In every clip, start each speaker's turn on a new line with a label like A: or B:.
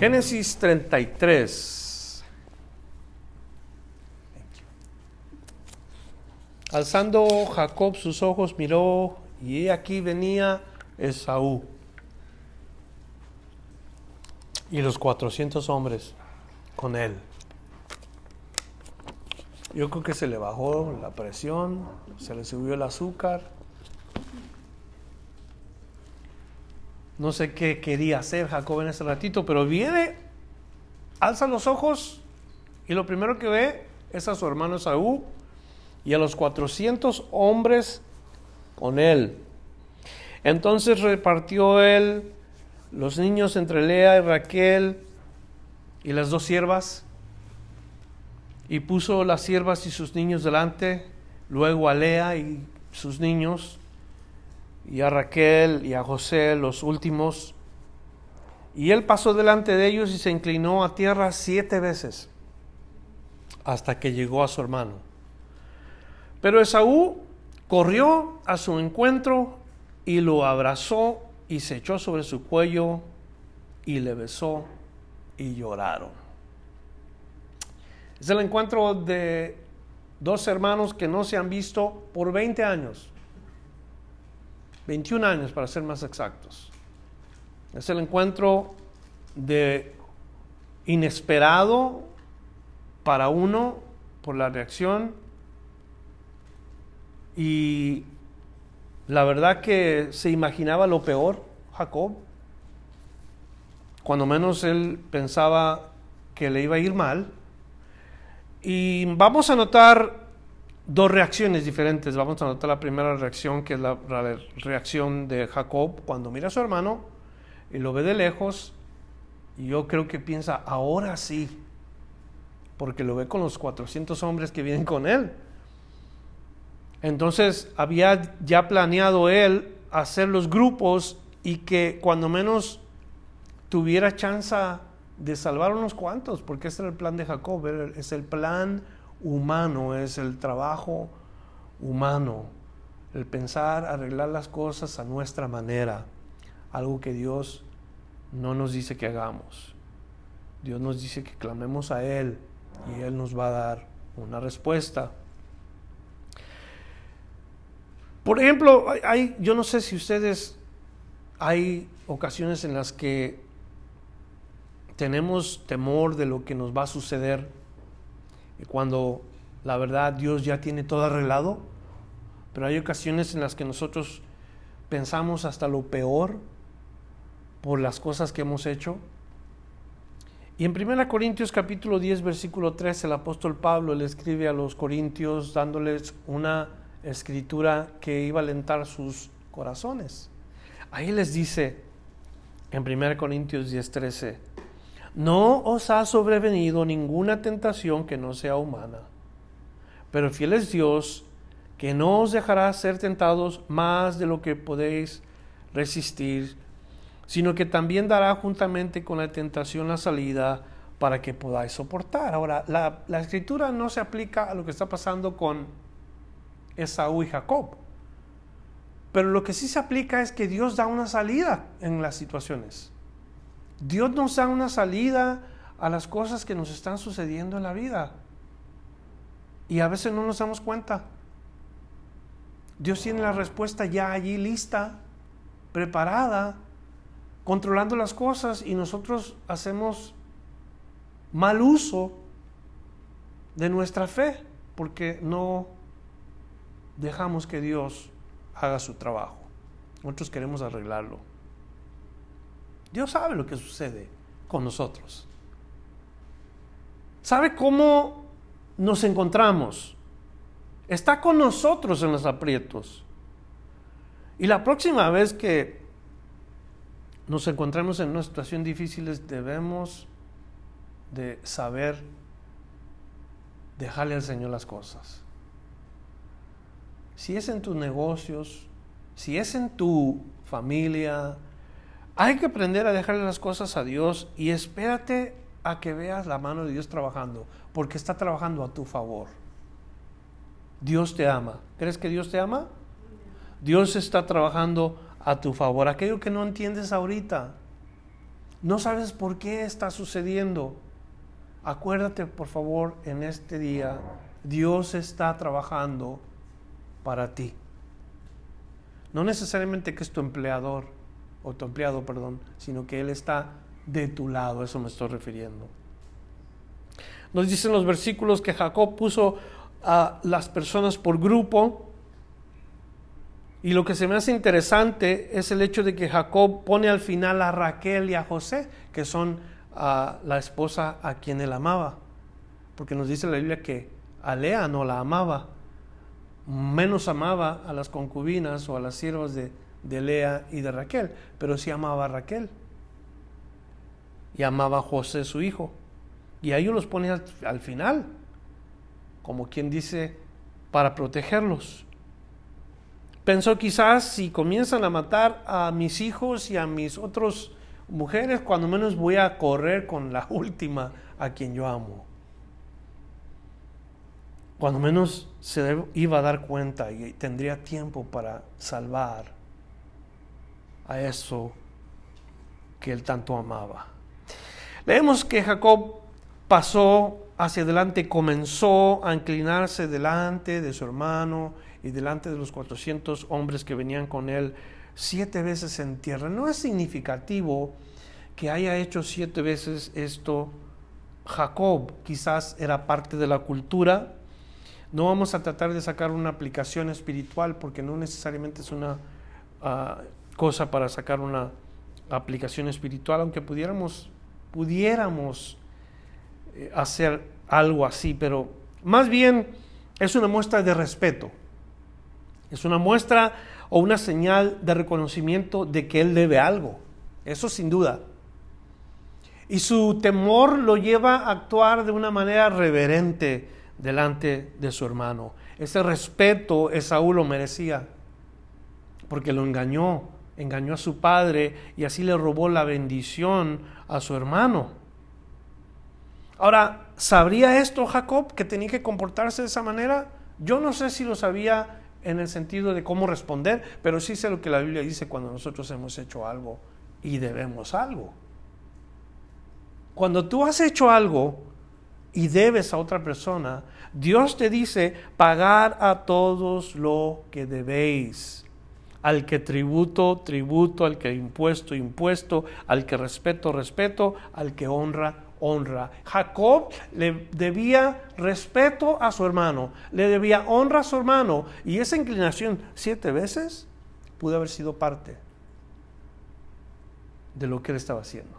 A: Génesis 33. Alzando Jacob sus ojos, miró y aquí venía Esaú y los 400 hombres con él. Yo creo que se le bajó la presión, se le subió el azúcar. No sé qué quería hacer Jacob en ese ratito, pero viene, alza los ojos y lo primero que ve es a su hermano Esaú y a los 400 hombres con él. Entonces repartió él los niños entre Lea y Raquel y las dos siervas y puso las siervas y sus niños delante, luego a Lea y sus niños y a Raquel y a José los últimos. Y él pasó delante de ellos y se inclinó a tierra siete veces hasta que llegó a su hermano. Pero Esaú corrió a su encuentro y lo abrazó y se echó sobre su cuello y le besó y lloraron. Es el encuentro de dos hermanos que no se han visto por 20 años. 21 años para ser más exactos. Es el encuentro de inesperado para uno por la reacción y la verdad que se imaginaba lo peor, Jacob. Cuando menos él pensaba que le iba a ir mal. Y vamos a notar dos reacciones diferentes. Vamos a notar la primera reacción, que es la, reacción de Jacob cuando mira a su hermano y lo ve de lejos. Y yo creo que piensa, ahora sí, porque lo ve con los 400 hombres que vienen con él. Entonces había ya planeado él hacer los grupos y que cuando menos tuviera chance de salvar unos cuantos, porque ese era el plan de Jacob, es el plan humano, es el trabajo humano, el pensar, arreglar las cosas a nuestra manera, algo que Dios no nos dice que hagamos. Dios nos dice que clamemos a Él y Él nos va a dar una respuesta. Por ejemplo, hay, yo no sé si ustedes, hay ocasiones en las que tenemos temor de lo que nos va a suceder cuando la verdad Dios ya tiene todo arreglado, pero hay ocasiones en las que nosotros pensamos hasta lo peor por las cosas que hemos hecho. Y en 1 Corintios capítulo 10 versículo 3 el apóstol Pablo le escribe a los corintios dándoles una escritura que iba a alentar sus corazones. Ahí les dice en 1 Corintios 10, 13, no os ha sobrevenido ninguna tentación que no sea humana, pero fiel es Dios que no os dejará ser tentados más de lo que podéis resistir, sino que también dará juntamente con la tentación la salida para que podáis soportar. Ahora, la, escritura no se aplica a lo que está pasando con Esaú y Jacob. Pero lo que sí se aplica es que Dios da una salida en las situaciones. Dios nos da una salida a las cosas que nos están sucediendo en la vida. Y a veces no nos damos cuenta. Dios tiene la respuesta ya allí lista, preparada, controlando las cosas y nosotros hacemos mal uso de nuestra fe porque no dejamos que Dios haga su trabajo. Nosotros queremos arreglarlo. Dios sabe lo que sucede con nosotros. Sabe cómo nos encontramos. Está con nosotros en los aprietos. Y la próxima vez que nos encontramos en una situación difícil, debemos de saber dejarle al Señor las cosas. Si es en tus negocios, si es en tu familia, hay que aprender a dejarle las cosas a Dios y espérate a que veas la mano de Dios trabajando, porque está trabajando a tu favor. Dios te ama. ¿Crees que Dios te ama? Dios está trabajando a tu favor. Aquello que no entiendes ahorita, no sabes por qué está sucediendo. Acuérdate, por favor, en este día, Dios está trabajando para ti. No necesariamente que es tu empleador, o tu empleado, perdón, sino que Él está de tu lado, eso me estoy refiriendo. Nos dicen los versículos que Jacob puso a las personas por grupo, y lo que se me hace interesante es el hecho de que Jacob pone al final a Raquel y a José, que son a la esposa a quien él amaba. Porque nos dice la Biblia que a Lea no la amaba, menos amaba a las concubinas o a las siervas de, de Lea y de Raquel, pero sí amaba a Raquel. Y amaba a José su hijo. Y a ellos los pone al, al final, como quien dice, para protegerlos. Pensó quizás si comienzan a matar a mis hijos y a mis otros mujeres, cuando menos voy a correr con la última a quien yo amo. Cuando menos se iba a dar cuenta y tendría tiempo para salvar a eso que él tanto amaba. Leemos que Jacob pasó hacia adelante, comenzó a inclinarse delante de su hermano y delante de los 400 hombres que venían con él siete veces en tierra. No es significativo que haya hecho siete veces esto Jacob. Quizás era parte de la cultura. No vamos a tratar de sacar una aplicación espiritual porque no necesariamente es una ah, cosa para sacar una aplicación espiritual, aunque pudiéramos, pudiéramos eh, hacer algo así, pero más bien es una muestra de respeto. Es una muestra o una señal de reconocimiento de que él debe algo. Eso sin duda. Y su temor lo lleva a actuar de una manera reverente delante de su hermano. Ese respeto Esaú lo merecía, porque lo engañó, engañó a su padre y así le robó la bendición a su hermano. Ahora, ¿sabría esto Jacob que tenía que comportarse de esa manera? Yo no sé si lo sabía en el sentido de cómo responder, pero sí sé lo que la Biblia dice cuando nosotros hemos hecho algo y debemos algo. Cuando tú has hecho algo y debes a otra persona, Dios te dice pagar a todos lo que debéis. Al que tributo, tributo, al que impuesto, impuesto, al que respeto, respeto, al que honra, honra. Jacob le debía respeto a su hermano, le debía honra a su hermano y esa inclinación siete veces pudo haber sido parte de lo que él estaba haciendo.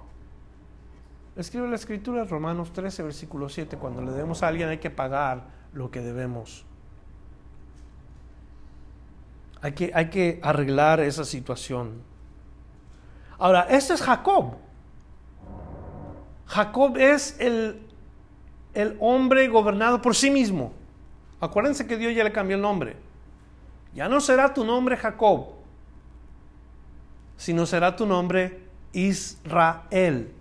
A: Escribe la escritura Romanos 13, versículo 7, cuando le debemos a alguien hay que pagar lo que debemos. Hay que, hay que arreglar esa situación. Ahora, este es Jacob. Jacob es el, el hombre gobernado por sí mismo. Acuérdense que Dios ya le cambió el nombre. Ya no será tu nombre Jacob, sino será tu nombre Israel.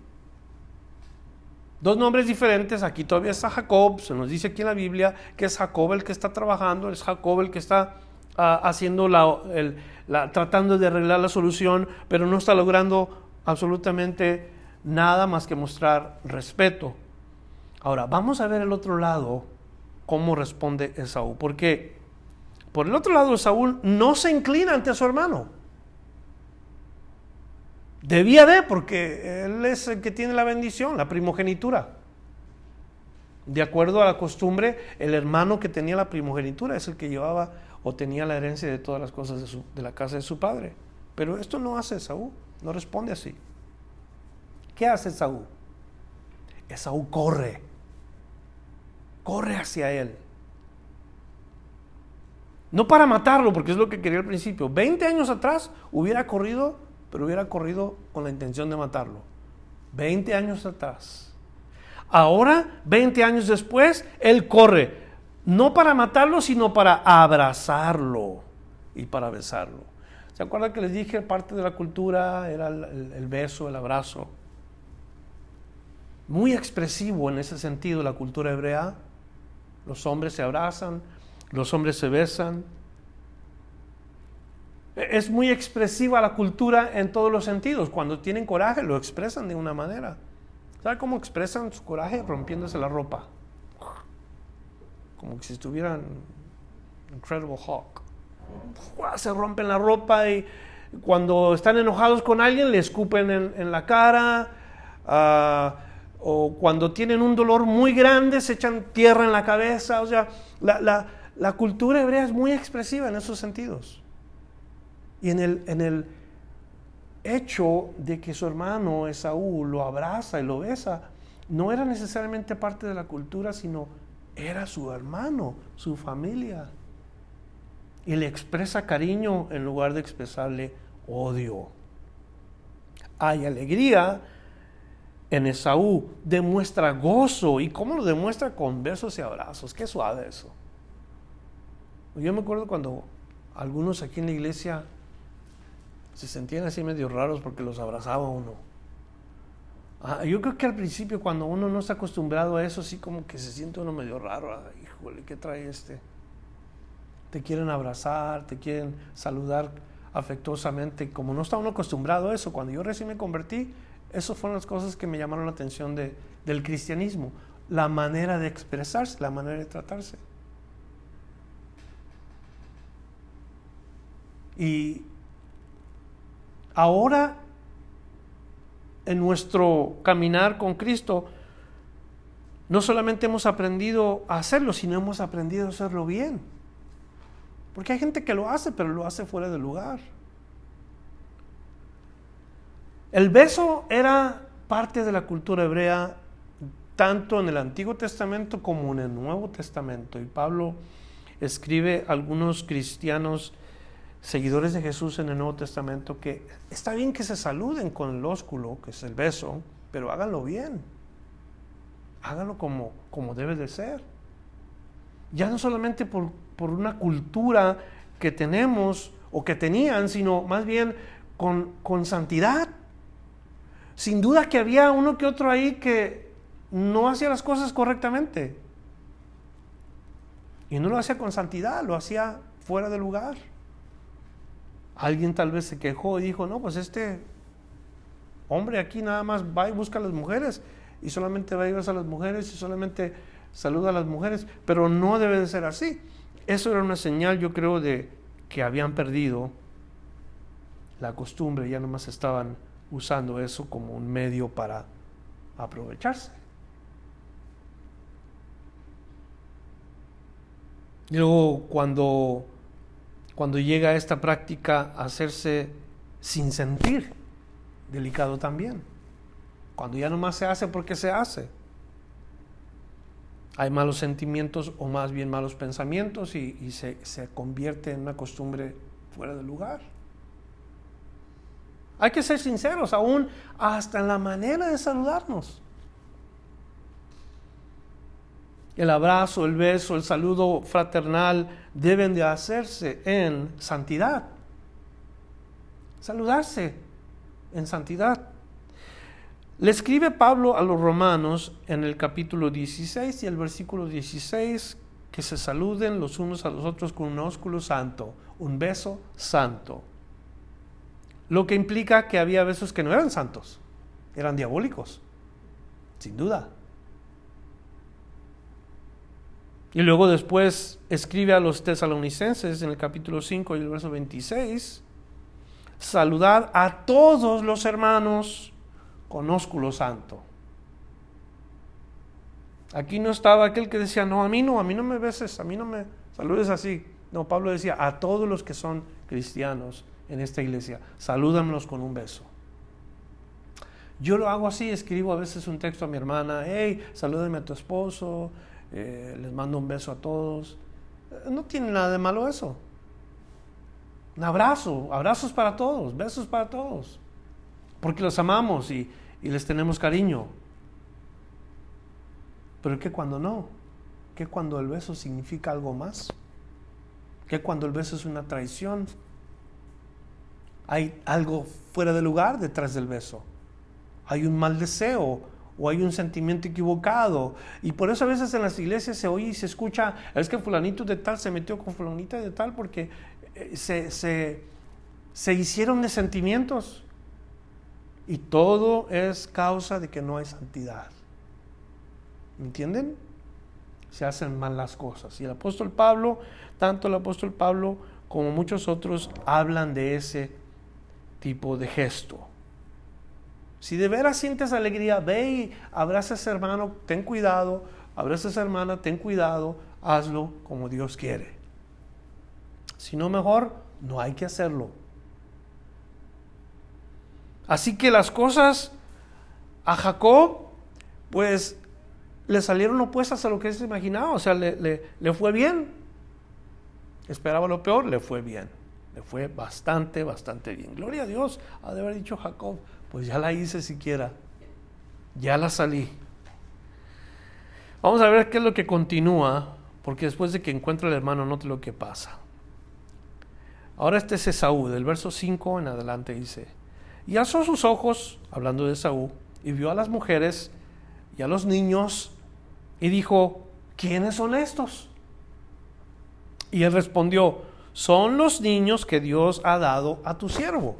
A: Dos nombres diferentes, aquí todavía está Jacob, se nos dice aquí en la Biblia que es Jacob el que está trabajando, es Jacob el que está haciendo la, tratando de arreglar la solución, pero no está logrando absolutamente nada más que mostrar respeto. Ahora, vamos a ver el otro lado, cómo responde Esaú, porque por el otro lado Saúl no se inclina ante su hermano. Debía de, porque él es el que tiene la bendición, la primogenitura. De acuerdo a la costumbre, el hermano que tenía la primogenitura es el que llevaba o tenía la herencia de todas las cosas de, de la casa de su padre. Pero esto no hace Saúl, no responde así. ¿Qué hace Esaú? Esaú corre, corre hacia él. No para matarlo, porque es lo que quería al principio. Veinte años atrás hubiera corrido pero hubiera corrido con la intención de matarlo. 20 años atrás. Ahora, 20 años después, él corre, no para matarlo, sino para abrazarlo y para besarlo. ¿Se acuerdan que les dije parte de la cultura era el, beso, el abrazo? Muy expresivo en ese sentido la cultura hebrea. Los hombres se abrazan, los hombres se besan. Es muy expresiva la cultura en todos los sentidos. Cuando tienen coraje lo expresan de una manera. ¿Sabe cómo expresan su coraje? Rompiéndose la ropa. Como que si estuvieran Incredible Hulk. Se rompen la ropa y cuando están enojados con alguien le escupen en, la cara. Ah, o cuando tienen un dolor muy grande se echan tierra en la cabeza. O sea, la, la cultura hebrea es muy expresiva en esos sentidos. Y en el, en el hecho de que su hermano Esaú lo abraza y lo besa, no era necesariamente parte de la cultura, sino era su hermano, su familia. Y le expresa cariño en lugar de expresarle odio. Hay alegría en Esaú, demuestra gozo. ¿Y cómo lo demuestra? Con besos y abrazos. Qué suave eso. Yo me acuerdo cuando algunos aquí en la iglesia se sentían así medio raros porque los abrazaba uno. Ah, yo creo que al principio cuando uno no está acostumbrado a eso, así como que se siente uno medio raro. Ah, híjole, ¿qué trae este? Te quieren abrazar, te quieren saludar afectuosamente. Como no está uno acostumbrado a eso, cuando yo recién me convertí, esas fueron las cosas que me llamaron la atención de, del cristianismo. La manera de expresarse, la manera de tratarse. Y ahora, en nuestro caminar con Cristo, no solamente hemos aprendido a hacerlo, sino hemos aprendido a hacerlo bien. Porque hay gente que lo hace, pero lo hace fuera de lugar. El beso era parte de la cultura hebrea tanto en el Antiguo Testamento como en el Nuevo Testamento. Y Pablo escribe a algunos cristianos seguidores de Jesús en el Nuevo Testamento que está bien que se saluden con el ósculo, que es el beso, pero háganlo bien. Háganlo como, como debe de ser. Ya no solamente por, por una cultura que tenemos o que tenían, sino más bien con, con santidad. Sin duda que había uno que otro ahí que no hacía las cosas correctamente. Y no lo hacía con santidad, lo hacía fuera de lugar. Alguien tal vez se quejó y dijo, no, pues este hombre aquí nada más va y busca a las mujeres y solamente va y besa a las mujeres y solamente saluda a las mujeres, pero no debe de ser así. Eso era una señal, yo creo, de que habían perdido la costumbre, ya nomás estaban usando eso como un medio para aprovecharse. Luego, cuando cuando llega esta práctica a hacerse sin sentir, delicado también. Cuando ya nomás se hace porque se hace. Hay malos sentimientos o más bien malos pensamientos y, se, se convierte en una costumbre fuera de lugar. Hay que ser sinceros, aún hasta en la manera de saludarnos. El abrazo, el beso, el saludo fraternal deben de hacerse en santidad. Saludarse en santidad. Le escribe Pablo a los romanos en el capítulo 16 y el versículo 16 que se saluden los unos a los otros con un ósculo santo, un beso santo. Lo que implica que había besos que no eran santos, eran diabólicos, sin duda. Y luego después escribe a los tesalonicenses en el capítulo 5 y el verso 26, saludad a todos los hermanos con ósculo santo. Aquí no estaba aquel que decía, no, a mí no, a mí no me beses, a mí no me saludes así. No, Pablo decía, a todos los que son cristianos en esta iglesia, salúdamelos con un beso. Yo lo hago así, escribo a veces un texto a mi hermana, hey, salúdame a tu esposo, eh, les mando un beso a todos. Eh, no tiene nada de malo eso. Un abrazo, abrazos para todos, besos para todos, porque los amamos y, y les tenemos cariño. Pero ¿qué cuando no? ¿Qué cuando el beso significa algo más? ¿Qué cuando el beso es una traición? Hay algo fuera de lugar detrás del beso. Hay un mal deseo o hay un sentimiento equivocado. Y por eso a veces en las iglesias se oye y se escucha, es que fulanito de tal se metió con fulanita de tal porque eh, se, se, se hicieron de sentimientos. Y todo es causa de que no hay santidad. ¿Me entienden? Se hacen mal las cosas. Y el apóstol Pablo, tanto el apóstol Pablo como muchos otros, hablan de ese tipo de gesto. Si de veras sientes alegría, ve y abraza a ese hermano, ten cuidado, abraza a esa hermana, ten cuidado, hazlo como Dios quiere. Si no, mejor, no hay que hacerlo. Así que las cosas a Jacob, pues le salieron opuestas a lo que se imaginaba. O sea, le, le fue bien. Esperaba lo peor, le fue bien. Le fue bastante, bastante bien. Gloria a Dios. Ha de haber dicho Jacob, pues ya la hice siquiera. Ya la salí. Vamos a ver qué es lo que continúa, porque después de que encuentra el hermano, note lo que pasa. Ahora este es Esaú, del verso 5 en adelante dice, y alzó sus ojos, hablando de Esaú, y vio a las mujeres y a los niños, y dijo, ¿quiénes son estos? Y él respondió, son los niños que Dios ha dado a tu siervo.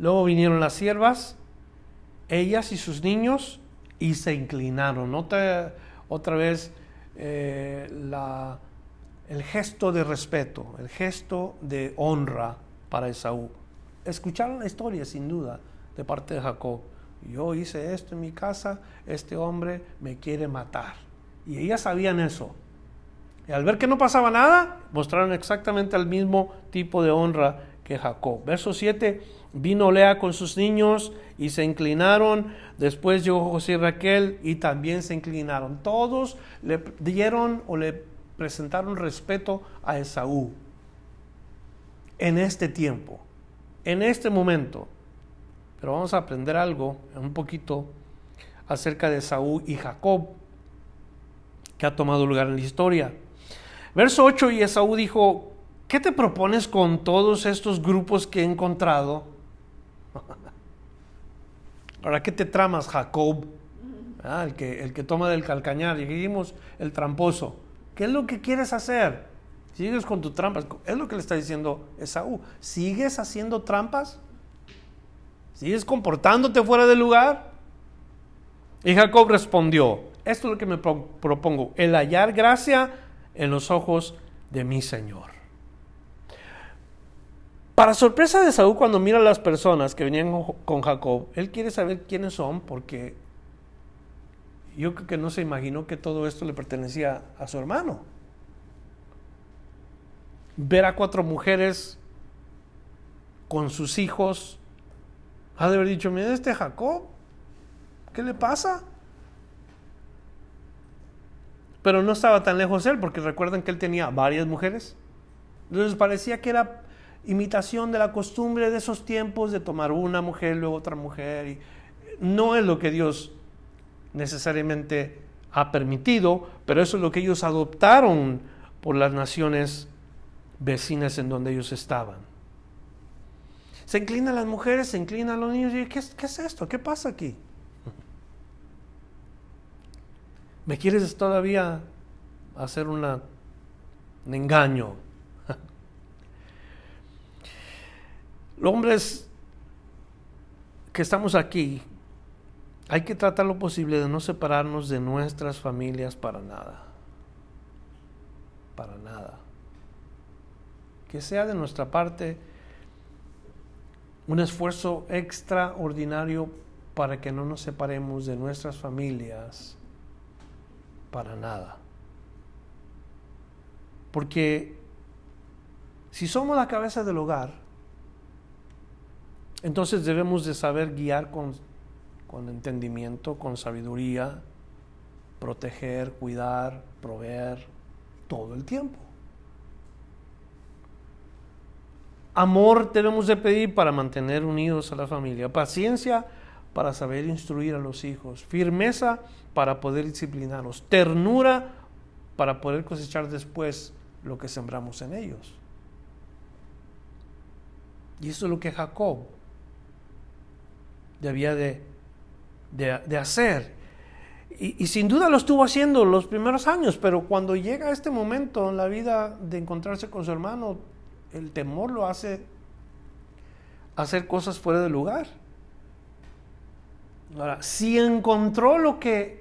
A: Luego vinieron las siervas, ellas y sus niños, y se inclinaron. Otra, otra vez eh, el gesto de respeto, el gesto de honra para Esaú. Escucharon la historia, sin duda, de parte de Jacob. Yo hice esto en mi casa, este hombre me quiere matar. Y ellas sabían eso. Y al ver que no pasaba nada, mostraron exactamente el mismo tipo de honra que Jacob. Verso 7, vino Lea con sus niños y se inclinaron. Después llegó José y Raquel y también se inclinaron. Todos le dieron o le presentaron respeto a Esaú. En este tiempo, en este momento. Pero vamos a aprender algo, un poquito, acerca de Esaú y Jacob, que ha tomado lugar en la historia. Verso 8, y Esaú dijo, ¿qué te propones con todos estos grupos que he encontrado? Ahora, ¿qué te tramas, Jacob? Ah, el, que, el que toma del calcañar, y dijimos, el tramposo. ¿Qué es lo que quieres hacer? Sigues con tu trampas. Es lo que le está diciendo Esaú. ¿Sigues haciendo trampas? ¿Sigues comportándote fuera del lugar? Y Jacob respondió, esto es lo que me propongo, el hallar gracia en los ojos de mi Señor. Para sorpresa de Saúl, cuando mira a las personas que venían con Jacob, él quiere saber quiénes son porque yo creo que no se imaginó que todo esto le pertenecía a su hermano. Ver a cuatro mujeres con sus hijos, ha de haber dicho, mira este Jacob, ¿qué le pasa? Pero no estaba tan lejos él, porque recuerdan que él tenía varias mujeres. Entonces parecía que era imitación de la costumbre de esos tiempos de tomar una mujer, luego otra mujer. Y no es lo que Dios necesariamente ha permitido, pero eso es lo que ellos adoptaron por las naciones vecinas en donde ellos estaban. Se inclinan las mujeres, se inclinan los niños y ¿qué, qué es esto? ¿Qué pasa aquí? ¿Me quieres todavía hacer una, un engaño? Los hombres que estamos aquí, hay que tratar lo posible de no separarnos de nuestras familias para nada. Para nada. Que sea de nuestra parte un esfuerzo extraordinario para que no nos separemos de nuestras familias para nada. Porque si somos la cabeza del hogar, entonces debemos de saber guiar con, con entendimiento, con sabiduría, proteger, cuidar, proveer todo el tiempo. Amor debemos de pedir para mantener unidos a la familia. Paciencia para saber instruir a los hijos. Firmeza para poder disciplinarlos. Ternura para poder cosechar después lo que sembramos en ellos. Y eso es lo que Jacob debía de, de, hacer. Y, y, sin duda lo estuvo haciendo los primeros años, pero cuando llega este momento en la vida de encontrarse con su hermano, el temor lo hace hacer cosas fuera de lugar. Ahora, si encontró lo que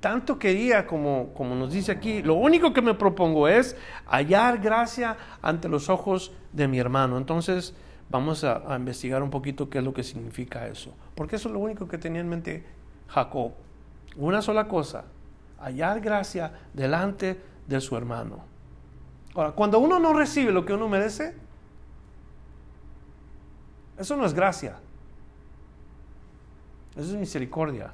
A: tanto quería, como, como nos dice aquí, lo único que me propongo es hallar gracia ante los ojos de mi hermano. Entonces, vamos a, investigar un poquito qué es lo que significa eso. Porque eso es lo único que tenía en mente Jacob. Una sola cosa, hallar gracia delante de su hermano. Ahora, cuando uno no recibe lo que uno merece, eso no es gracia. Eso es misericordia.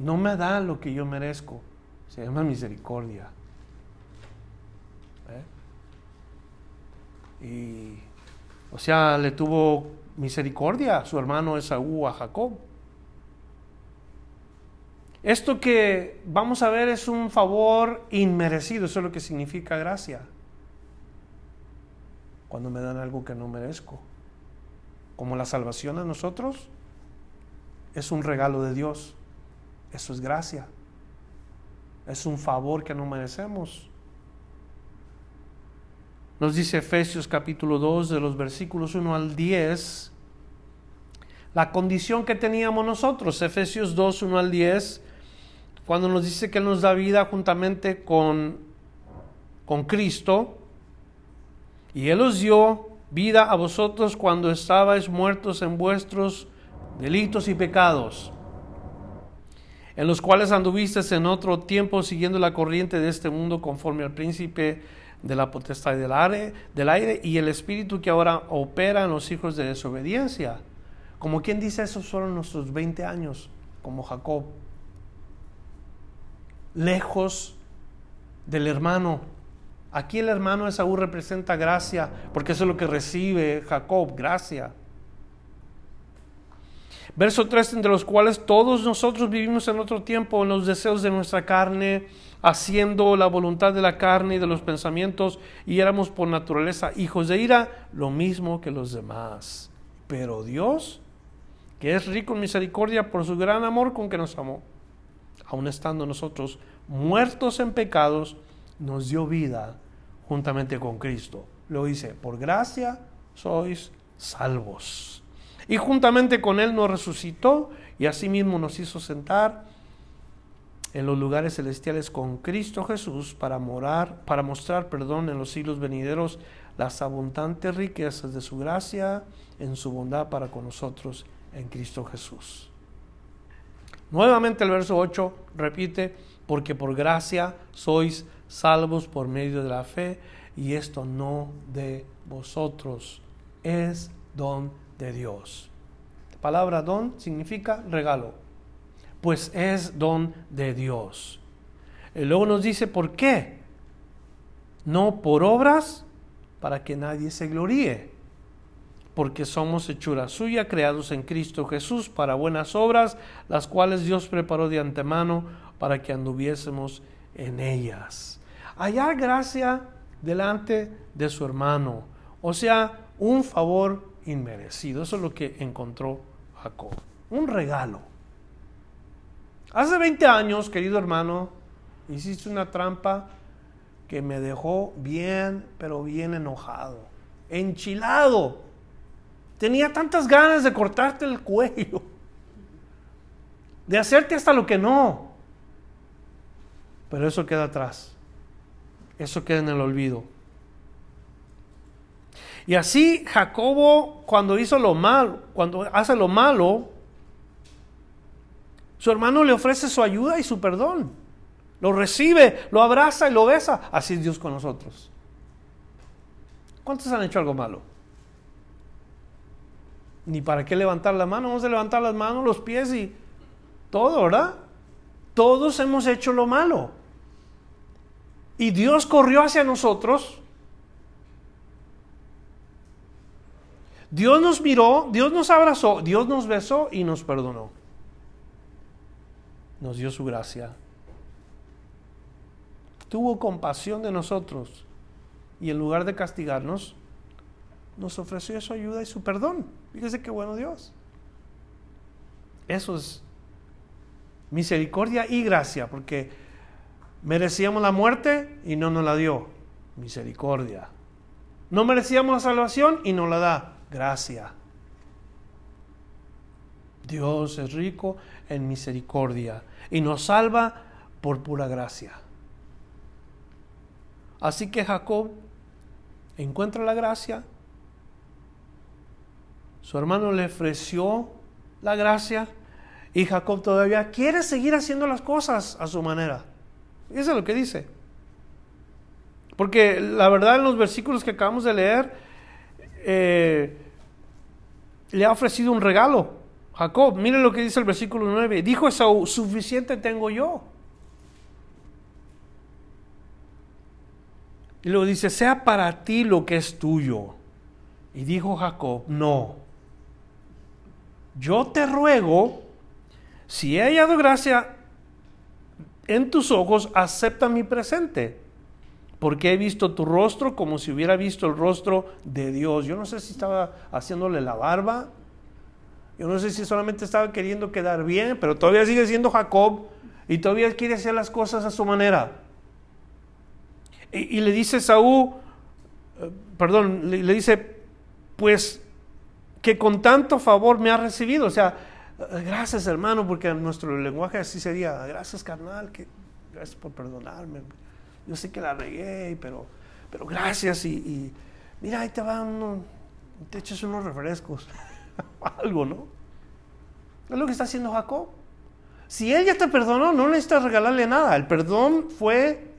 A: No me da lo que yo merezco. Se llama misericordia. Y, o sea, le tuvo misericordia a su hermano Esaú a Jacob. Esto que vamos a ver es un favor inmerecido, eso es lo que significa gracia. Cuando me dan algo que no merezco. Como la salvación a nosotros es un regalo de Dios. Eso es gracia. Es un favor que no merecemos. Nos dice Efesios capítulo 2 de los versículos 1 al 10 la condición que teníamos nosotros. Efesios 2, 1 al 10 cuando nos dice que Él nos da vida juntamente con, con Cristo, y Él os dio vida a vosotros cuando estabais muertos en vuestros delitos y pecados, en los cuales anduvisteis en otro tiempo siguiendo la corriente de este mundo conforme al príncipe de la potestad del aire, del aire y el espíritu que ahora opera en los hijos de desobediencia. Como quien dice, esos fueron nuestros 20 años, como Jacob lejos del hermano. Aquí el hermano Esaú representa gracia, porque eso es lo que recibe Jacob, gracia. Verso 3, entre los cuales todos nosotros vivimos en otro tiempo en los deseos de nuestra carne, haciendo la voluntad de la carne y de los pensamientos, y éramos por naturaleza hijos de ira, lo mismo que los demás. Pero Dios, que es rico en misericordia por su gran amor con que nos amó, aun estando nosotros muertos en pecados, nos dio vida juntamente con Cristo. Lo dice, por gracia sois salvos. Y juntamente con Él nos resucitó y asimismo nos hizo sentar en los lugares celestiales con Cristo Jesús para morar, para mostrar, perdón, en los siglos venideros las abundantes riquezas de su gracia en su bondad para con nosotros en Cristo Jesús. Nuevamente el verso 8 repite, porque por gracia sois salvos por medio de la fe, y esto no de vosotros, es don de Dios. La palabra don significa regalo, pues es don de Dios. Y luego nos dice, ¿por qué? No por obras, para que nadie se gloríe porque somos hechura suya, creados en Cristo Jesús para buenas obras, las cuales Dios preparó de antemano para que anduviésemos en ellas. Hallar gracia delante de su hermano, o sea, un favor inmerecido. Eso es lo que encontró Jacob, un regalo. Hace 20 años, querido hermano, hiciste una trampa que me dejó bien, pero bien enojado, enchilado Tenía tantas ganas de cortarte el cuello, de hacerte hasta lo que no. Pero eso queda atrás. Eso queda en el olvido. Y así Jacobo, cuando hizo lo malo, cuando hace lo malo, su hermano le ofrece su ayuda y su perdón. Lo recibe, lo abraza y lo besa. Así es Dios con nosotros. ¿Cuántos han hecho algo malo? ni para qué levantar la mano, vamos a levantar las manos, los pies y todo, ¿verdad? Todos hemos hecho lo malo. Y Dios corrió hacia nosotros Dios nos miró, Dios nos abrazó, Dios nos besó y nos perdonó. Nos dio su gracia. Tuvo compasión de nosotros y en lugar de castigarnos, nos ofreció su ayuda y su perdón. Fíjese qué bueno Dios. Eso es misericordia y gracia, porque merecíamos la muerte y no nos la dio. Misericordia. No merecíamos la salvación y nos la da. Gracia. Dios es rico en misericordia y nos salva por pura gracia. Así que Jacob encuentra la gracia. Su hermano le ofreció la gracia y Jacob todavía quiere seguir haciendo las cosas a su manera. Eso es lo que dice. Porque la verdad en los versículos que acabamos de leer, eh, le ha ofrecido un regalo. Jacob, miren lo que dice el versículo 9. Dijo Esaú, suficiente tengo yo. Y luego dice, sea para ti lo que es tuyo. Y dijo Jacob, no. Yo te ruego, si he hallado gracia en tus ojos, acepta mi presente. Porque he visto tu rostro como si hubiera visto el rostro de Dios. Yo no sé si estaba haciéndole la barba. Yo no sé si solamente estaba queriendo quedar bien, pero todavía sigue siendo Jacob y todavía quiere hacer las cosas a su manera. Y, le dice Saúl, eh, perdón, le, dice, pues que con tanto favor me ha recibido. O sea, eh, gracias hermano, porque nuestro lenguaje así sería, gracias carnal, que, gracias por perdonarme. Yo sé que la regué, pero, pero gracias y, mira, ahí te van, te echas unos refrescos, algo, ¿no? Es lo que está haciendo Jacob. Si él ya te perdonó, no necesitas regalarle nada. El perdón fue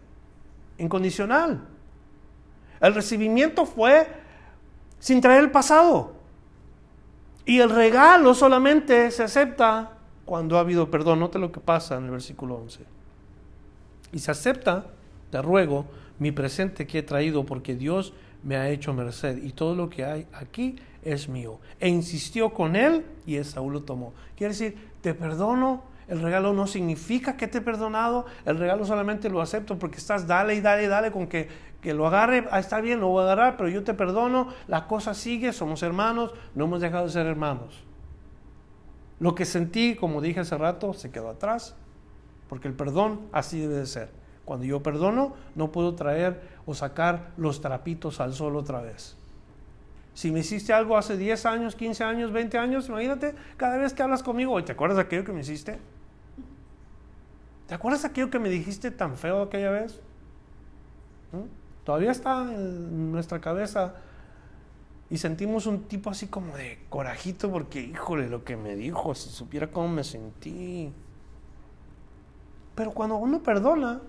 A: incondicional. El recibimiento fue sin traer el pasado. Y el regalo solamente se acepta cuando ha habido perdón. Note lo que pasa en el versículo 11. Y se acepta, te ruego, mi presente que he traído porque Dios me ha hecho merced y todo lo que hay aquí es mío. E insistió con él y Esaú lo tomó. Quiere decir, te perdono el regalo no significa que te he perdonado, el regalo solamente lo acepto porque estás dale y dale y dale con que, que lo agarre, ah, está bien, lo voy a agarrar, pero yo te perdono, la cosa sigue, somos hermanos, no hemos dejado de ser hermanos. Lo que sentí, como dije hace rato, se quedó atrás, porque el perdón así debe de ser. Cuando yo perdono, no puedo traer o sacar los trapitos al sol otra vez. Si me hiciste algo hace 10 años, 15 años, 20 años, imagínate, cada vez que hablas conmigo, ¿te acuerdas de aquello que me hiciste? ¿Te acuerdas aquello que me dijiste tan feo aquella vez? ¿Mm? Todavía está en nuestra cabeza y sentimos un tipo así como de corajito porque, híjole, lo que me dijo, si supiera cómo me sentí. Pero cuando uno perdona,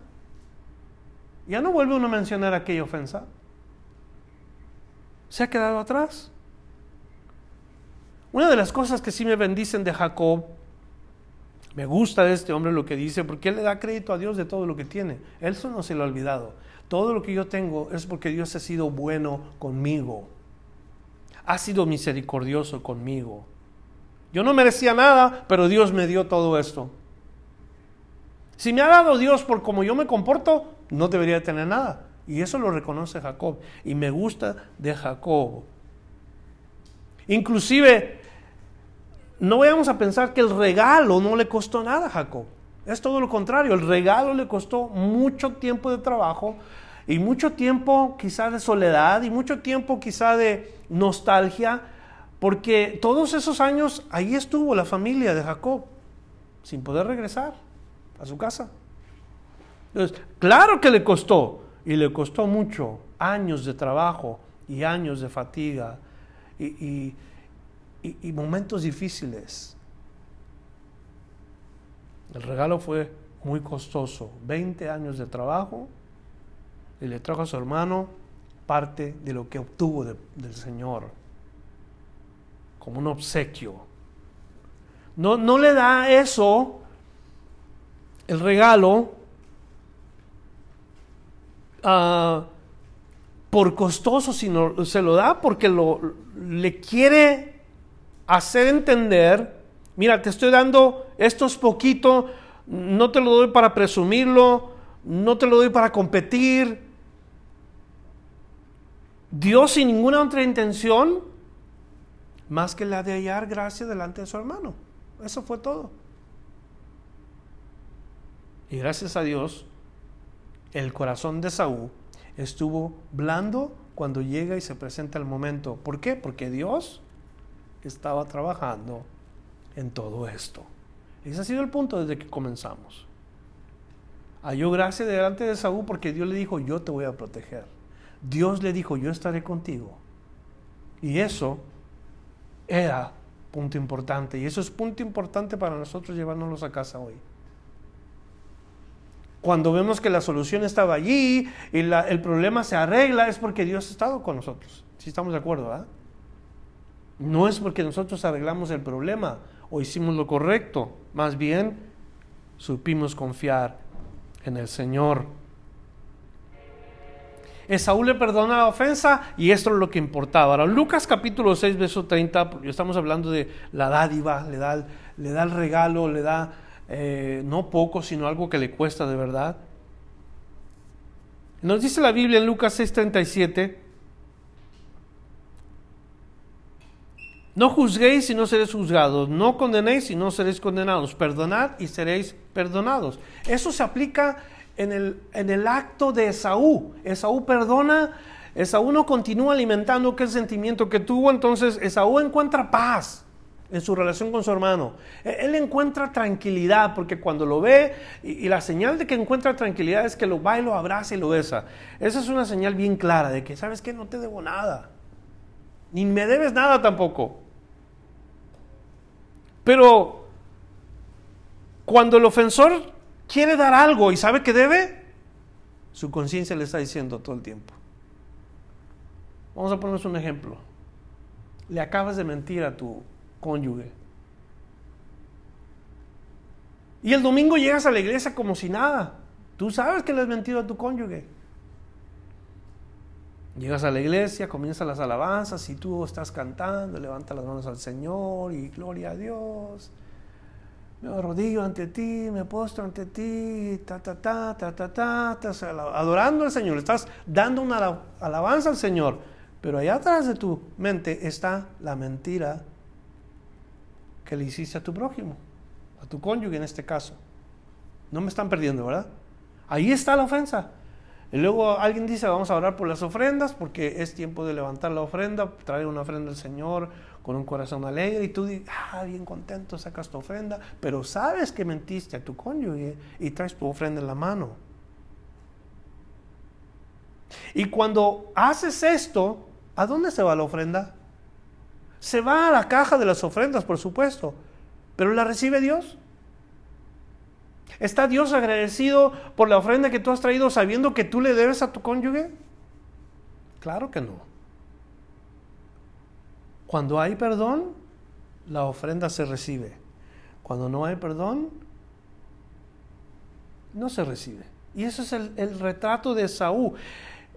A: ya no vuelve uno a mencionar aquella ofensa. Se ha quedado atrás. Una de las cosas que sí me bendicen de Jacob me gusta de este hombre lo que dice, porque él le da crédito a Dios de todo lo que tiene. Él eso no se lo ha olvidado. Todo lo que yo tengo es porque Dios ha sido bueno conmigo. Ha sido misericordioso conmigo. Yo no merecía nada, pero Dios me dio todo esto. Si me ha dado Dios por como yo me comporto, no debería tener nada. Y eso lo reconoce Jacob. Y me gusta de Jacob. Inclusive no vayamos a pensar que el regalo no le costó nada a Jacob. Es todo lo contrario, el regalo le costó mucho tiempo de trabajo y mucho tiempo quizá de soledad y mucho tiempo quizá de nostalgia, porque todos esos años ahí estuvo la familia de Jacob, sin poder regresar a su casa. Entonces, claro que le costó, y le costó mucho, años de trabajo y años de fatiga y momentos difíciles. El regalo fue muy costoso, 20 años de trabajo, y le trajo a su hermano parte de lo que obtuvo del Señor, como un obsequio. No, no le da eso, el regalo, por costoso, sino se lo da porque lo, le quiere hacer entender, mira, te estoy dando esto es poquito, no te lo doy para presumirlo, no te lo doy para competir. Dios sin ninguna otra intención más que la de hallar gracia delante de su hermano. Eso fue todo. Y gracias a Dios, el corazón de Saúl estuvo blando cuando llega y se presenta el momento. ¿Por qué? Porque Dios estaba trabajando en todo esto. Ese ha sido el punto desde que comenzamos. Halló gracia delante de Saúl porque Dios le dijo, yo te voy a proteger. Dios le dijo, yo estaré contigo. Y eso era punto importante. Y eso es punto importante para nosotros llevárnoslos a casa hoy. Cuando vemos que la solución estaba allí y el problema se arregla, es porque Dios ha estado con nosotros. Si estamos de acuerdo, ¿verdad? No es porque nosotros arreglamos el problema o hicimos lo correcto. Más bien, supimos confiar en el Señor. Esaú le perdona la ofensa y esto es lo que importaba. Ahora, Lucas capítulo 6, verso 30, estamos hablando de la dádiva, le da, le da el regalo, le da eh, no poco, sino algo que le cuesta de verdad. Nos dice la Biblia en Lucas 6:37, no juzguéis y no seréis juzgados, no condenéis y no seréis condenados, perdonad y seréis perdonados. Eso se aplica en el, en el acto de Esaú. Esaú perdona, Esaú no continúa alimentando aquel sentimiento que tuvo, entonces Esaú encuentra paz en su relación con su hermano. E-, él encuentra tranquilidad porque cuando lo ve, y, la señal de que encuentra tranquilidad es que lo va y lo abraza y lo besa. Esa es una señal bien clara de que, ¿sabes qué? No te debo nada. Ni me debes nada tampoco. Pero cuando el ofensor quiere dar algo y sabe que debe, su conciencia le está diciendo todo el tiempo. Vamos a ponernos un ejemplo. Le acabas de mentir a tu cónyuge. Y el domingo llegas a la iglesia como si nada. Tú sabes que le has mentido a tu cónyuge. Llegas a la iglesia, comienzan las alabanzas y tú estás cantando, levanta las manos al Señor y gloria a Dios. Me arrodillo ante ti, me postro ante ti, ta, ta, ta, ta, ta, ta, ta, adorando al Señor. Estás dando una alabanza al Señor. Pero allá atrás de tu mente está la mentira que le hiciste a tu prójimo, a tu cónyuge en este caso. No me están perdiendo, ¿verdad? Ahí está la ofensa. Y luego alguien dice, vamos a orar por las ofrendas, porque es tiempo de levantar la ofrenda, traer una ofrenda al Señor con un corazón alegre, y tú dices, ah, bien contento, sacas tu ofrenda, pero sabes que mentiste a tu cónyuge y traes tu ofrenda en la mano. Y cuando haces esto, ¿a dónde se va la ofrenda? Se va a la caja de las ofrendas, por supuesto, pero la recibe Dios. ¿Está Dios agradecido por la ofrenda que tú has traído sabiendo que tú le debes a tu cónyuge? Claro que no. Cuando hay perdón, la ofrenda se recibe. Cuando no hay perdón, no se recibe. Y eso es el, el retrato de Saúl.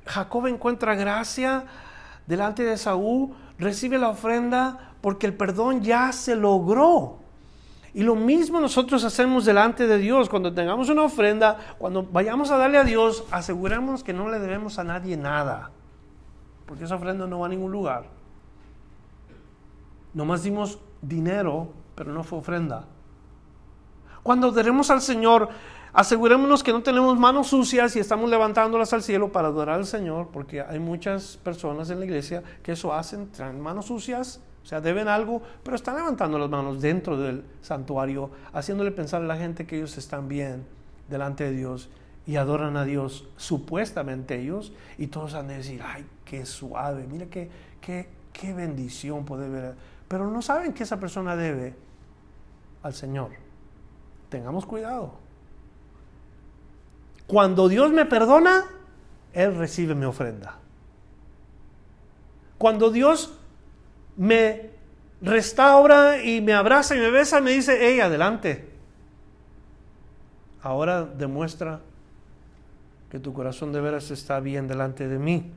A: Jacob encuentra gracia delante de Saúl recibe la ofrenda porque el perdón ya se logró. Y lo mismo nosotros hacemos delante de Dios. Cuando tengamos una ofrenda, cuando vayamos a darle a Dios, aseguremos que no le debemos a nadie nada. Porque esa ofrenda no va a ningún lugar. Nomás dimos dinero, pero no fue ofrenda. Cuando daremos al Señor, asegurémonos que no tenemos manos sucias y estamos levantándolas al cielo para adorar al Señor, porque hay muchas personas en la iglesia que eso hacen, traen manos sucias, o sea, deben algo, pero están levantando las manos dentro del santuario, haciéndole pensar a la gente que ellos están bien delante de Dios y adoran a Dios, supuestamente ellos, y todos han de decir, ay, qué suave, mira qué, qué, qué bendición poder ver, pero no saben que esa persona debe al Señor. Tengamos cuidado. Cuando Dios me perdona, Él recibe mi ofrenda. Cuando Dios me restaura y me abraza y me besa, me dice, hey, adelante. Ahora demuestra que tu corazón de veras está bien delante de mí.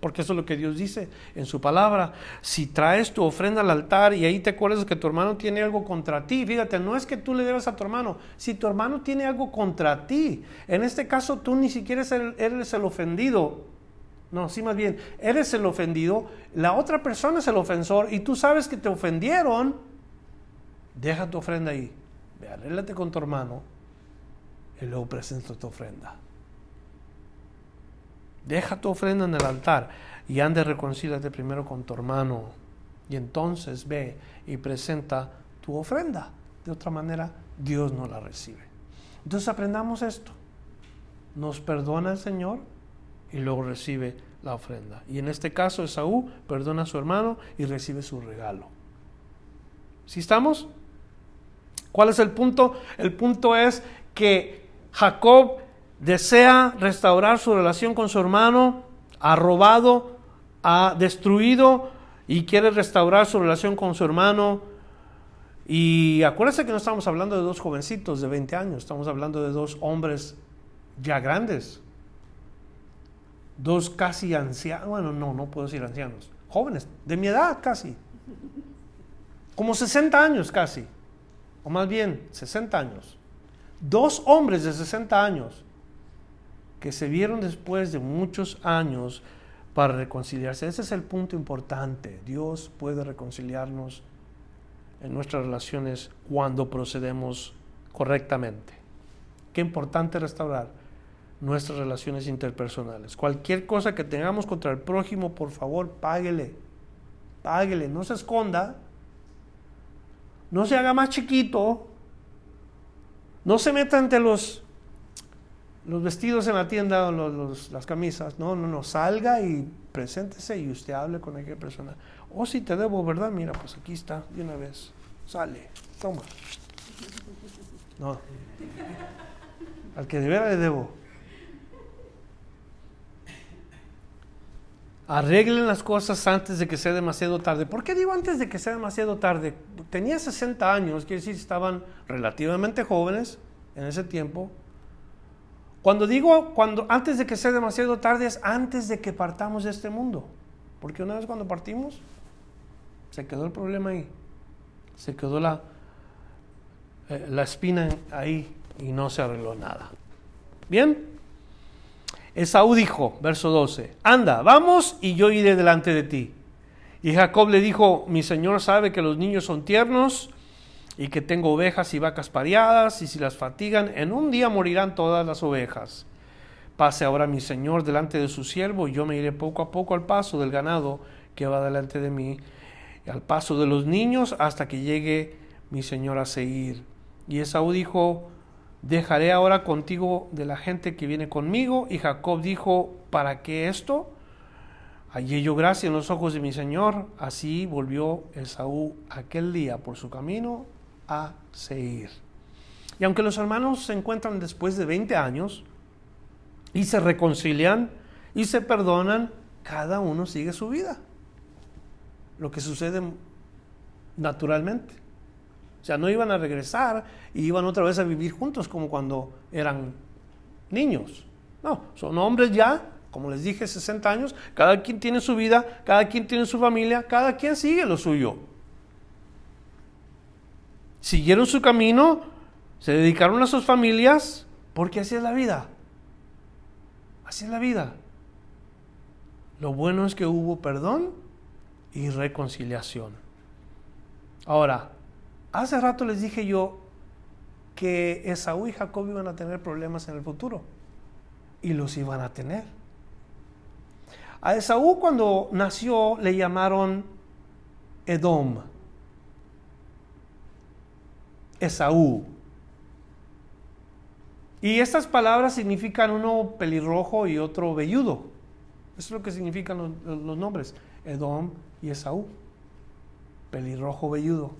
A: Porque eso es lo que Dios dice en su palabra. Si traes tu ofrenda al altar y ahí te acuerdas que tu hermano tiene algo contra ti, fíjate, no es que tú le debas a tu hermano, si tu hermano tiene algo contra ti, en este caso tú ni siquiera eres el ofendido, no, sí más bien, eres el ofendido, la otra persona es el ofensor y tú sabes que te ofendieron, deja tu ofrenda ahí, ve, arréglate con tu hermano y luego presenta tu ofrenda. Deja tu ofrenda en el altar y ande reconcílate primero con tu hermano. Y entonces ve y presenta tu ofrenda. De otra manera, Dios no la recibe. Entonces aprendamos esto. Nos perdona el Señor y luego recibe la ofrenda. Y en este caso, Esaú perdona a su hermano y recibe su regalo. ¿Sí estamos? ¿Cuál es el punto? El punto es que Jacob desea restaurar su relación con su hermano, ha robado, ha destruido y quiere restaurar su relación con su hermano. Y acuérdense que no estamos hablando de dos jovencitos de 20 años, estamos hablando de dos hombres ya grandes, dos casi ancianos, bueno, no, no puedo decir ancianos, jóvenes, de mi edad casi, como 60 años casi, o más bien 60 años. Dos hombres de 60 años que se vieron después de muchos años para reconciliarse. Ese es el punto importante. Dios puede reconciliarnos en nuestras relaciones cuando procedemos correctamente. Qué importante restaurar nuestras relaciones interpersonales. Cualquier cosa que tengamos contra el prójimo, por favor, páguele. Páguele, no se esconda. No se haga más chiquito. No se meta entre los los vestidos en la tienda o las camisas. No, no, no. Salga y preséntese y usted hable con aquella persona. O oh, si te debo, ¿verdad? Mira, pues aquí está, de una vez. Sale, toma. No. Al que de veras le debo. Arreglen las cosas antes de que sea demasiado tarde. ¿Por qué digo antes de que sea demasiado tarde? Tenía 60 años, quiere decir, estaban relativamente jóvenes en ese tiempo cuando digo cuando antes de que sea demasiado tarde es antes de que partamos de este mundo. Porque una vez cuando partimos, se quedó el problema ahí. Se quedó la, eh, la espina ahí y no se arregló nada. Bien. Esaú dijo, verso 12, anda, vamos y yo iré delante de ti. Y Jacob le dijo, mi señor sabe que los niños son tiernos y que tengo ovejas y vacas pareadas, y si las fatigan, en un día morirán todas las ovejas. Pase ahora mi señor delante de su siervo, y yo me iré poco a poco al paso del ganado que va delante de mí, al paso de los niños, hasta que llegue mi señor a seguir. Y Esaú dijo, dejaré ahora contigo de la gente que viene conmigo. Y Jacob dijo, ¿para qué esto? Hallé yo gracia en los ojos de mi señor. Así volvió Esaú aquel día por su camino a seguir. Y aunque los hermanos se encuentran después de 20 años y se reconcilian y se perdonan, cada uno sigue su vida. Lo que sucede naturalmente. O sea, no iban a regresar y iban otra vez a vivir juntos como cuando eran niños. No, son hombres ya, como les dije, 60 años, cada quien tiene su vida, cada quien tiene su familia, cada quien sigue lo suyo siguieron su camino, se dedicaron a sus familias, porque así es la vida. Así es la vida. Lo bueno es que hubo perdón y reconciliación. Ahora, hace rato les dije yo que Esaú y Jacob iban a tener problemas en el futuro. Y los iban a tener. A Esaú cuando nació le llamaron Edom. Esaú. Y estas palabras significan uno pelirrojo y otro velludo. Eso es lo que significan los, nombres, Edom y Esaú. Pelirrojo velludo.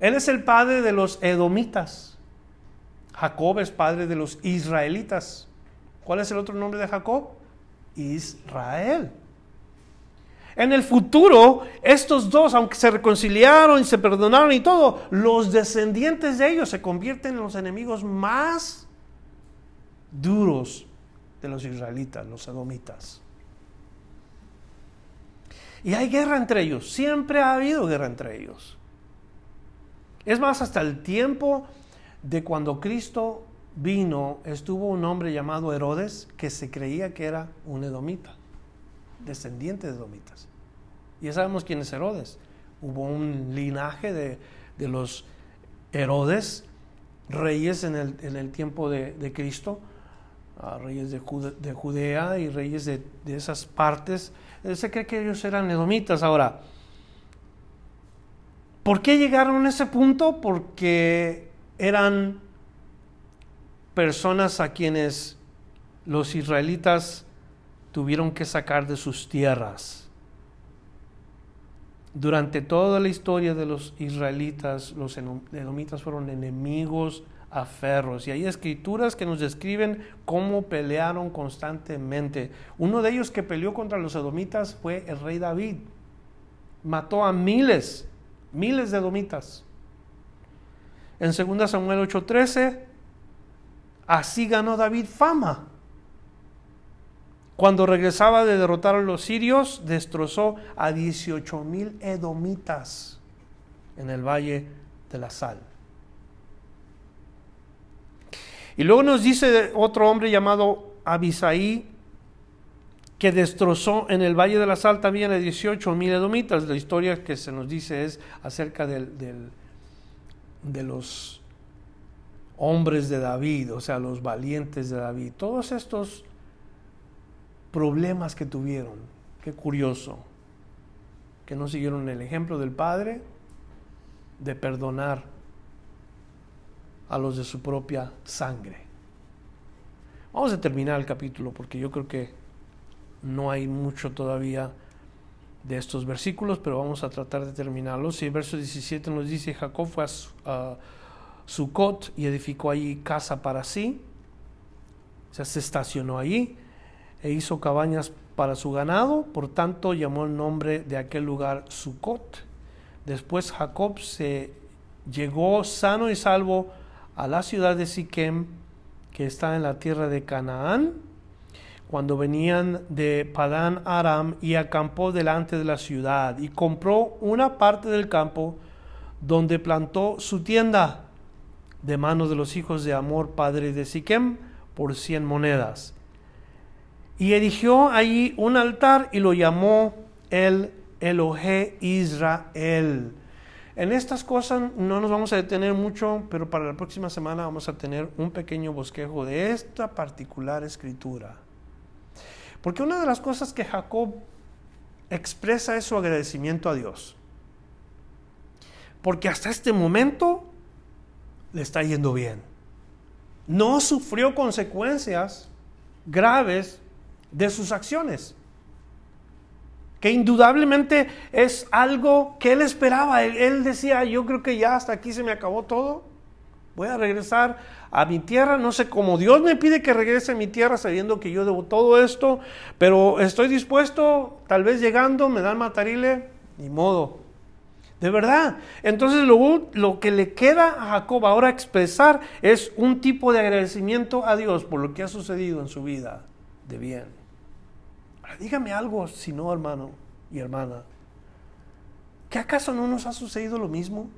A: Él es el padre de los edomitas. Jacob es padre de los israelitas. ¿Cuál es el otro nombre de Jacob? Israel. En el futuro, estos dos, aunque se reconciliaron y se perdonaron y todo, los descendientes de ellos se convierten en los enemigos más duros de los israelitas, los edomitas. Y hay guerra entre ellos, siempre ha habido guerra entre ellos. Es más, hasta el tiempo de cuando Cristo vino, estuvo un hombre llamado Herodes que se creía que era un edomita, descendiente de edomitas. Ya sabemos quién es Herodes. Hubo un linaje de, los Herodes, reyes en el, tiempo de, Cristo, ah, reyes de, Judea y reyes de, esas partes. Se cree que ellos eran edomitas. Ahora, ¿por qué llegaron a ese punto? Porque eran personas a quienes los israelitas tuvieron que sacar de sus tierras. Durante toda la historia de los israelitas, los edomitas fueron enemigos a ferros. Y hay escrituras que nos describen cómo pelearon constantemente. Uno de ellos que peleó contra los edomitas fue el rey David. Mató a miles, miles de edomitas. En 2 Samuel 8:13 Así ganó David fama. Cuando regresaba de derrotar a los sirios, destrozó a 18 mil edomitas en el valle de la sal. Y luego nos dice otro hombre llamado Abisaí que destrozó en el valle de la sal también a 18 mil edomitas. La historia que se nos dice es acerca del, de los hombres de David, o sea, los valientes de David, todos estos problemas que tuvieron, qué curioso, que no siguieron el ejemplo del Padre de perdonar a los de su propia sangre. Vamos a terminar el capítulo porque yo creo que no hay mucho todavía de estos versículos, pero vamos a tratar de terminarlos. Y el verso 17 nos dice, Jacob fue a, Sucot y edificó allí casa para sí. O sea, se estacionó allí e hizo cabañas para su ganado, por tanto llamó el nombre de aquel lugar Sucot. Después Jacob se llegó sano y salvo a la ciudad de Siquem, que está en la tierra de Canaán, cuando venían de Padán Aram y acampó delante de la ciudad y compró una parte del campo donde plantó su tienda de manos de los hijos de Amor, padre de Siquem, por cien monedas. Y erigió allí un altar y lo llamó el Elohe Israel. En estas cosas no nos vamos a detener mucho, pero para la próxima semana vamos a tener un pequeño bosquejo de esta particular escritura. Porque una de las cosas que Jacob expresa es su agradecimiento a Dios. Porque hasta este momento le está yendo bien. No sufrió consecuencias graves de sus acciones. Que indudablemente es algo que él esperaba. Él, decía, yo creo que ya hasta aquí se me acabó todo. Voy a regresar a mi tierra. No sé cómo Dios me pide que regrese a mi tierra sabiendo que yo debo todo esto. Pero estoy dispuesto, tal vez llegando, me dan matarile, ni modo. De verdad. Entonces lo, lo, que le queda a Jacob ahora expresar es un tipo de agradecimiento a Dios por lo que ha sucedido en su vida de bien. Dígame algo, si no, hermano y hermana. ¿Qué acaso no nos ha sucedido lo mismo?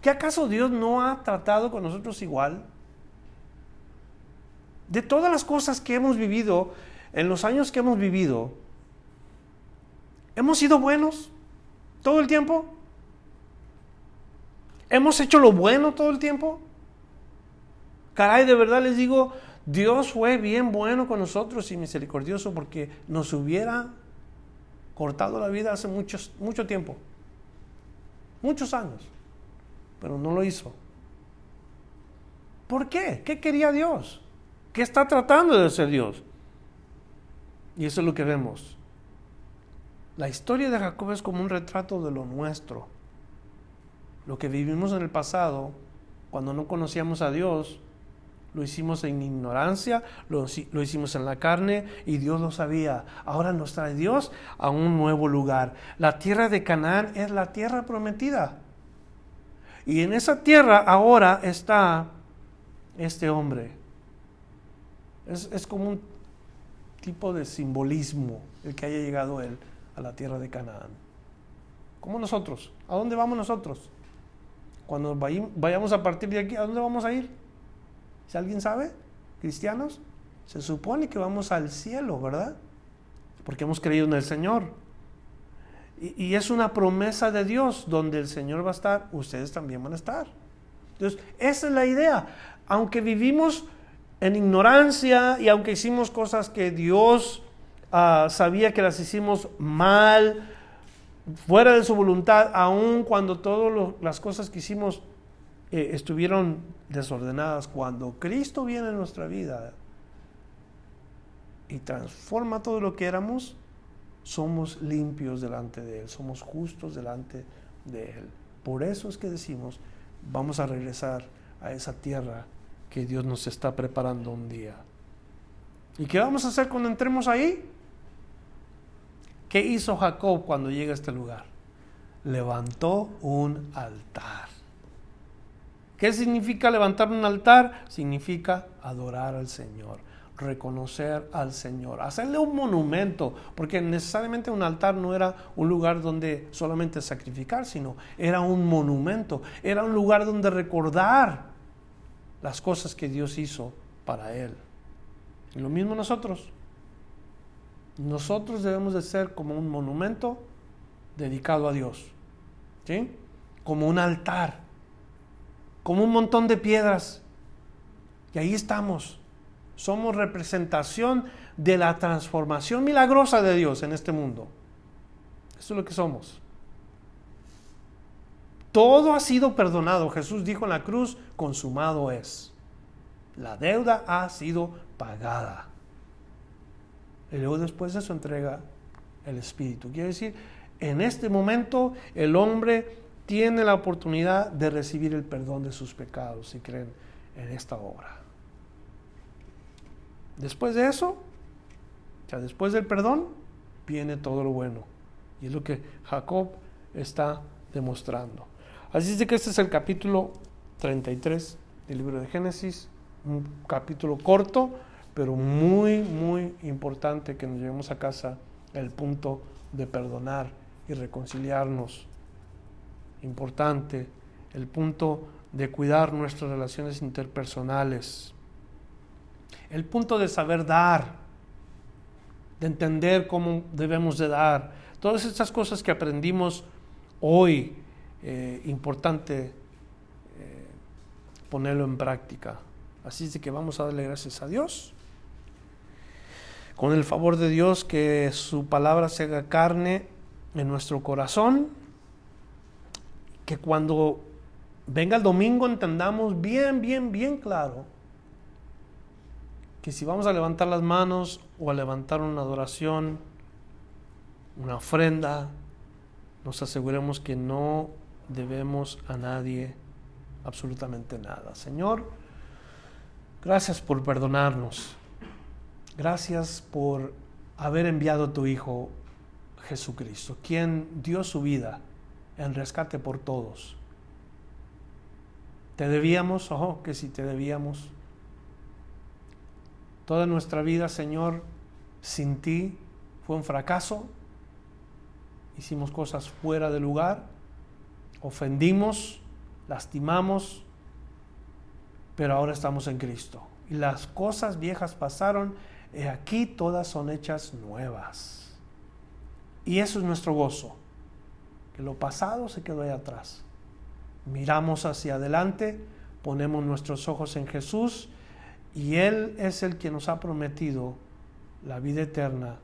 A: ¿Qué acaso Dios no ha tratado con nosotros igual? De todas las cosas que hemos vivido, en los años que hemos vivido, ¿hemos sido buenos? todo el tiempo? ¿Hemos hecho lo bueno todo el tiempo? Caray, de verdad les digo, Dios fue bien bueno con nosotros y misericordioso porque nos hubiera cortado la vida hace mucho tiempo, muchos años, pero no lo hizo. ¿Por qué? ¿Qué quería Dios? ¿Qué está tratando de hacer Dios? Y eso es lo que vemos. La historia de Jacob es como un retrato de lo nuestro. Lo que vivimos en el pasado, cuando no conocíamos a Dios, lo hicimos en ignorancia, lo, hicimos en la carne y Dios lo sabía. Ahora nos trae Dios a un nuevo lugar. La tierra de Canaán es la tierra prometida. Y en esa tierra ahora está este hombre. Es, es como un tipo de simbolismo el que haya llegado él a la tierra de Canaán. ¿Cómo nosotros? ¿A dónde vamos nosotros? Cuando vayamos a partir de aquí, ¿a dónde vamos a ir? Si alguien sabe, cristianos, se supone que vamos al cielo, ¿verdad? Porque hemos creído en el Señor. Y, y, es una promesa de Dios, donde el Señor va a estar, ustedes también van a estar. Entonces, esa es la idea. Aunque vivimos en ignorancia y aunque hicimos cosas que Dios uh, sabía que las hicimos mal, fuera de su voluntad, aun cuando todas las cosas que hicimos eh, estuvieron desordenadas, cuando Cristo viene en nuestra vida y transforma todo lo que éramos, somos limpios delante de Él, somos justos delante de Él. Por eso es que decimos, vamos a regresar a esa tierra que Dios nos está preparando un día. ¿Y qué vamos a hacer cuando entremos ahí? ¿Qué hizo Jacob cuando llega a este lugar? Levantó un altar. ¿Qué significa levantar un altar? Significa adorar al Señor, reconocer al Señor, hacerle un monumento, porque necesariamente un altar no era un lugar donde solamente sacrificar, sino era un monumento, era un lugar donde recordar las cosas que Dios hizo para él. Y lo mismo nosotros. Nosotros debemos de ser como un monumento dedicado a Dios. ¿Sí? Como un altar. Como un montón de piedras. Y ahí estamos. Somos representación de la transformación milagrosa de Dios en este mundo. Eso es lo que somos. Todo ha sido perdonado. Jesús dijo en la cruz, consumado es. La deuda ha sido pagada. Y luego después de eso entrega el Espíritu. Quiere decir, en este momento el hombre tiene la oportunidad de recibir el perdón de sus pecados si creen en esta obra. Después de eso, ya después del perdón, viene todo lo bueno. Y es lo que Jacob está demostrando. Así es que este es el capítulo 33 del libro de Génesis, un capítulo corto, pero muy, muy importante que nos llevemos a casa el punto de perdonar y reconciliarnos. Importante el punto de cuidar nuestras relaciones interpersonales. El punto de saber dar, de entender cómo debemos de dar. Todas estas cosas que aprendimos hoy eh, importante eh, ponerlo en práctica. Así es de que vamos a darle gracias a Dios. Con el favor de Dios, que su palabra se haga carne en nuestro corazón. Que cuando venga el domingo entendamos bien, bien, bien claro que si vamos a levantar las manos o a levantar una adoración, una ofrenda, nos aseguremos que no debemos a nadie absolutamente nada. Señor, gracias por perdonarnos. Gracias por haber enviado a tu Hijo Jesucristo, quien dio su vida en rescate por todos. Te debíamos, ojo, que si te debíamos. Toda nuestra vida, Señor, sin ti fue un fracaso. Hicimos cosas fuera de lugar ofendimos, lastimamos, pero ahora estamos en Cristo. Y las cosas viejas pasaron, y aquí todas son hechas nuevas. Y eso es nuestro gozo, lo pasado se quedó ahí atrás. Miramos hacia adelante, ponemos nuestros ojos en Jesús y Él es el que nos ha prometido la vida eterna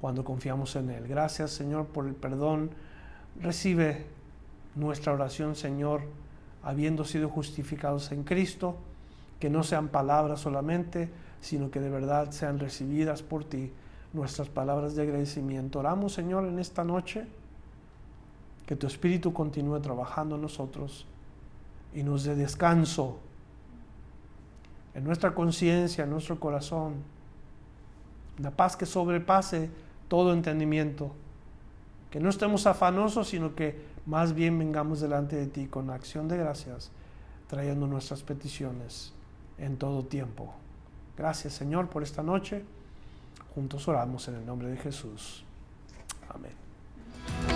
A: cuando confiamos en Él. Gracias Señor por el perdón. Recibe nuestra oración, Señor, habiendo sido justificados en Cristo, que no sean palabras solamente, sino que de verdad sean recibidas por ti nuestras palabras de agradecimiento. Oramos, Señor, en esta noche, que tu Espíritu continúe trabajando en nosotros y nos dé descanso en nuestra conciencia, en nuestro corazón, la paz que sobrepase todo entendimiento, que no estemos afanosos, sino que más bien vengamos delante de ti con acción de gracias, trayendo nuestras peticiones en todo tiempo. Gracias Señor por esta noche. Juntos oramos en el nombre de Jesús. Amén.